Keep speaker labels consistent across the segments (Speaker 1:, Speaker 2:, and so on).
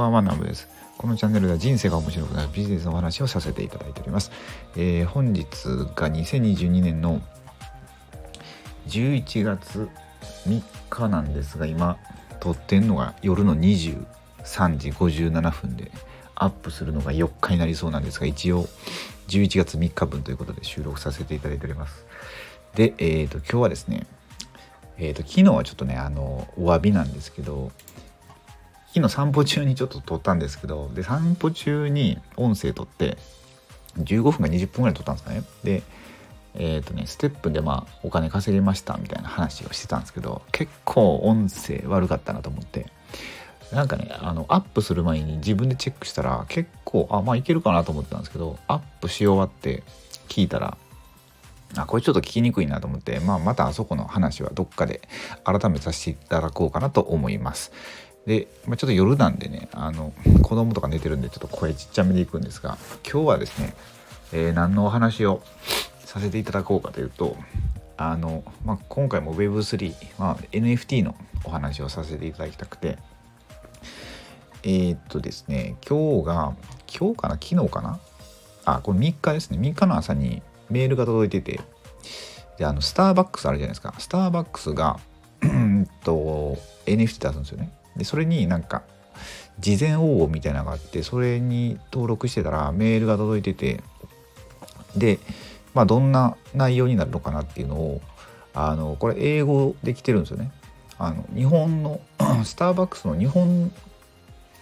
Speaker 1: ばんはナムです。このチャンネルでは人生が面白くなるビジネスのお話をさせていただいております、えー、本日が2022年の11月3日なんですが今撮ってんのが夜の23時57分でアップするのが4日になりそうなんですが一応11月3日分ということで収録させていただいております。でえっ、ー、と今日はですねえーと、昨日はちょっとねあのお詫びなんですけど昨日散歩中にちょっと撮ったんですけどで散歩中に音声撮って15分か20分ぐらい撮ったんですかねでえっ、ー、とねステップでまあお金稼ぎましたみたいな話をしてたんですけど結構音声悪かったなと思ってなんかねあのアップする前に自分でチェックしたら結構あまあいけるかなと思ってたんですけどアップし終わって聞いたらあこれちょっと聞きにくいなと思って、まあ、またあそこの話はどっかで改めさせていただこうかなと思います。で、まあ、ちょっと夜なんでねあの子供とか寝てるんでちょっと声ちっちゃめでいくんですが今日はですね、えー、何のお話をさせていただこうかというとあの、まあ、今回も Web3、まあ、NFT のお話をさせていただきたくてえー、っとですね今日が今日かな昨日かな？あこれ3日ですね。3日の朝にメールが届いててであのスターバックスあるじゃないですか。スターバックスがと NFT 出すんですよね。でそれになんか事前応募みたいなのがあってそれに登録してたらメールが届いててでまあどんな内容になるのかなっていうのをあのこれ英語で来てるんですよね。あの日本のスターバックスの日本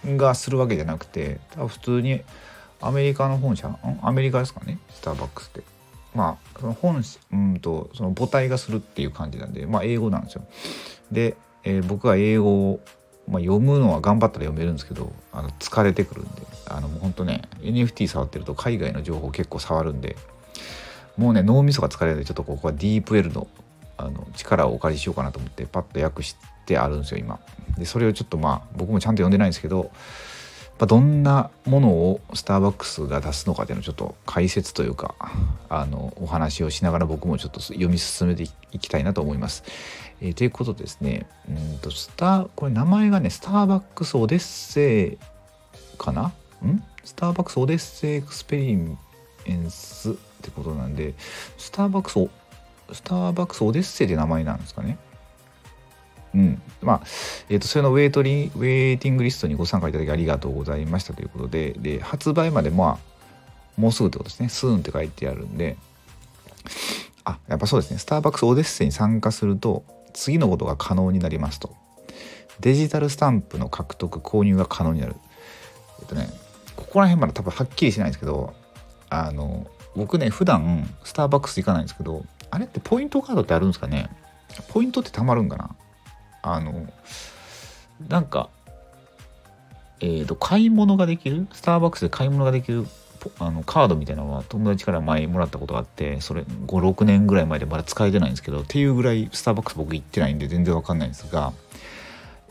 Speaker 1: がするわけじゃなくて多分普通にアメリカの本社アメリカですかね？スターバックスって。まあその本うんとその母体がするっていう感じなんでまあ英語なんですよ。で、えー、僕は英語を、まあ、読むのは頑張ったら読めるんですけどあの疲れてくるんであのもうほんとね NFT 触ってると海外の情報結構触るんでもうね脳みそが疲れるんでちょっとここはディープ L のあの力をお借りしようかなと思ってパッと訳してあるんですよ今。でそれをちょっとまあ僕もちゃんと読んでないんですけどまあ、どんなものをスターバックスが出すのかっていうのをちょっと解説というかあのお話をしながら僕もちょっと読み進めていきたいなと思います。えー、ということですね。うんとスターこれ名前がねスターバックスオデッセイかな？ん？スターバックスオデッセイエクスペリエンスってことなんでスターバックススターバックスオデッセイって名前なんですかね？うん、まあ、えーと、それのウェイトリウェイティングリストにご参加いただきありがとうございましたということでで発売までまあもうすぐってことですね。スーンって書いてあるんで。あやっぱそうですね。スターバックスオデッセイに参加すると次のことが可能になりますと。デジタルスタンプの獲得購入が可能になる。えっとねここら辺まだ多分はっきりしないんですけどあの僕ね普段スターバックス行かないんですけどあれってポイントカードってあるんですかね？ポイントってたまるんかな？あのなんかえーと、買い物ができるスターバックスで買い物ができるあのカードみたいなのは友達から前もらったことがあってそれ56年ぐらい前でまだ使えてないんですけどっていうぐらいスターバックス僕行ってないんで全然わかんないんですが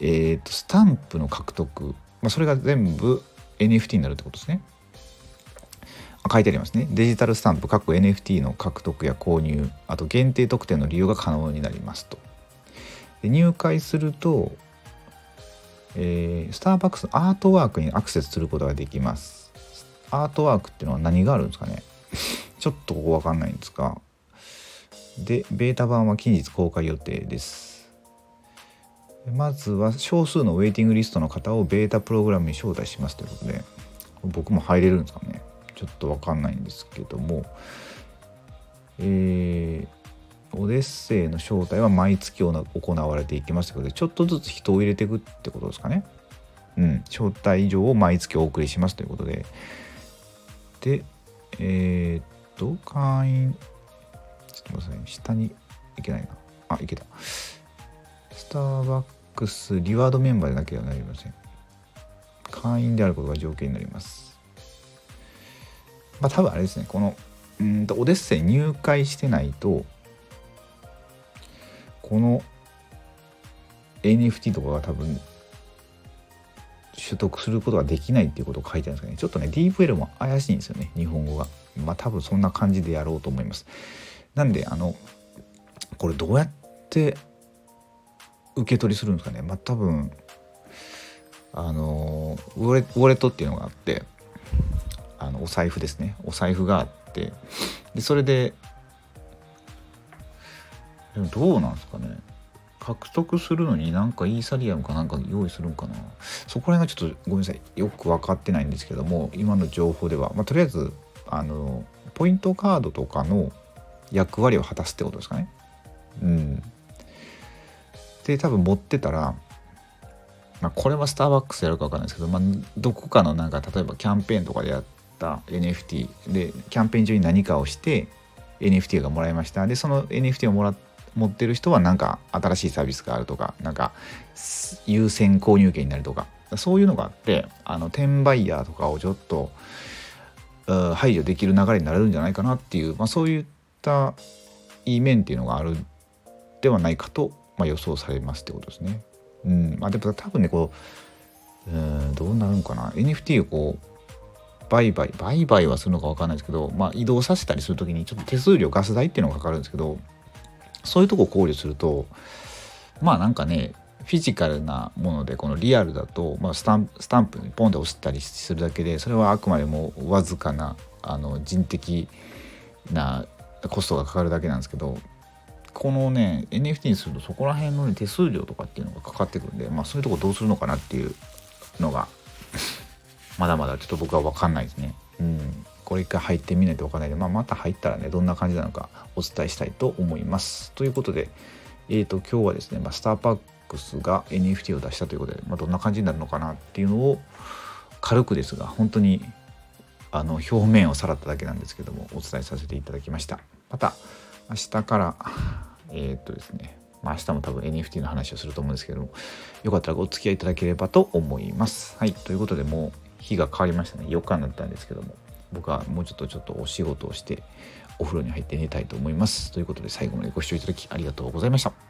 Speaker 1: えっ、ー、とスタンプの獲得、まあ、それが全部 NFT になるってことですね。書いてありますね。デジタルスタンプ各 NFT の獲得や購入あと限定特典の利用が可能になりますと。で入会すると、えー、スターバックスのアートワークにアクセスすることができます。アートワークっていうのは何があるんですかね？ちょっとここわかんないんですが。で、ベータ版は近日公開予定です。まずは少数のウェイティングリストの方をベータプログラムに招待しますということで、僕も入れるんですかね？ちょっとわかんないんですけども、えー、オデッセイの正体は毎月行われていきますのでちょっとずつ人を入れていくってことですかね。うん、招待状を毎月お送りしますということで。で、えー、っと、会員、ちょっと待ってください、下にいけないな。あ、いけた。スターバックスリワードメンバーでなければなりません。会員であることが条件になります。まあ多分あれですね、この、うんと、オデッセイ入会してないと、この NFT とかが多分取得することができないっていうことを書いてあるんですかね。ちょっとね DVL も怪しいんですよね日本語が。まあ多分そんな感じでやろうと思います。なんであのこれどうやって受け取りするんですかね。まあ多分あのウォレウォレットっていうのがあってあのお財布ですね。お財布があってでそれででもどうなんですかね。獲得するのになんかイーサリアムかなんか用意するんかな。そこら辺がちょっとごめんなさい。よく分かってないんですけども今の情報では、まあ、とりあえずあのポイントカードとかの役割を果たすってことですかね。うん、で多分持ってたら、まあ、これはスターバックスやるか分かんないですけど、まあ、どこかのなんか例えばキャンペーンとかでやった NFT でキャンペーン中に何かをして NFT がもらいました。でその NFT をもらって持ってる人はなんか新しいサービスがあるとかなんか優先購入権になるとかそういうのがあってあの転売ヤーとかをちょっと排除できる流れになれるんじゃないかなっていう、まあ、そういったいい面っていうのがあるではないかと、まあ、予想されますってことですね。うんまあ、でも多分ねこううんどうなるんかな NFT をこう売買売買はするのか分かんないですけど、まあ、移動させたりする時にちょっと手数料ガス代っていうのがかかるんですけどそういうとこ考慮するとまあなんかねフィジカルなものでこのリアルだと、まあ、スタンプにポンって押したりするだけでそれはあくまでもわずかなあの人的なコストがかかるだけなんですけどこのね NFT にするとそこら辺の、ね、手数料とかっていうのがかかってくるんで、まあ、そういうとこどうするのかなっていうのがまだまだちょっと僕は分かんないですね。うんこれ一回入ってみないと分かんないで、まあ、また入ったらねどんな感じなのかお伝えしたいと思います。ということで、えーと、今日はですね、まあ、スターパックスが NFT を出したということで、まあ、どんな感じになるのかなっていうのを軽くですが本当にあの表面をさらっただけなんですけどもお伝えさせていただきました。また明日からえっ、ー、とですねまあ、明日も多分 NFT の話をすると思うんですけどもよかったらお付き合いいただければと思います。はいということでもう日が変わりましたね4日になったんですけども僕はもうちょっとちょっとお仕事をしてお風呂に入って寝たいと思います。ということで最後までご視聴いただきありがとうございました。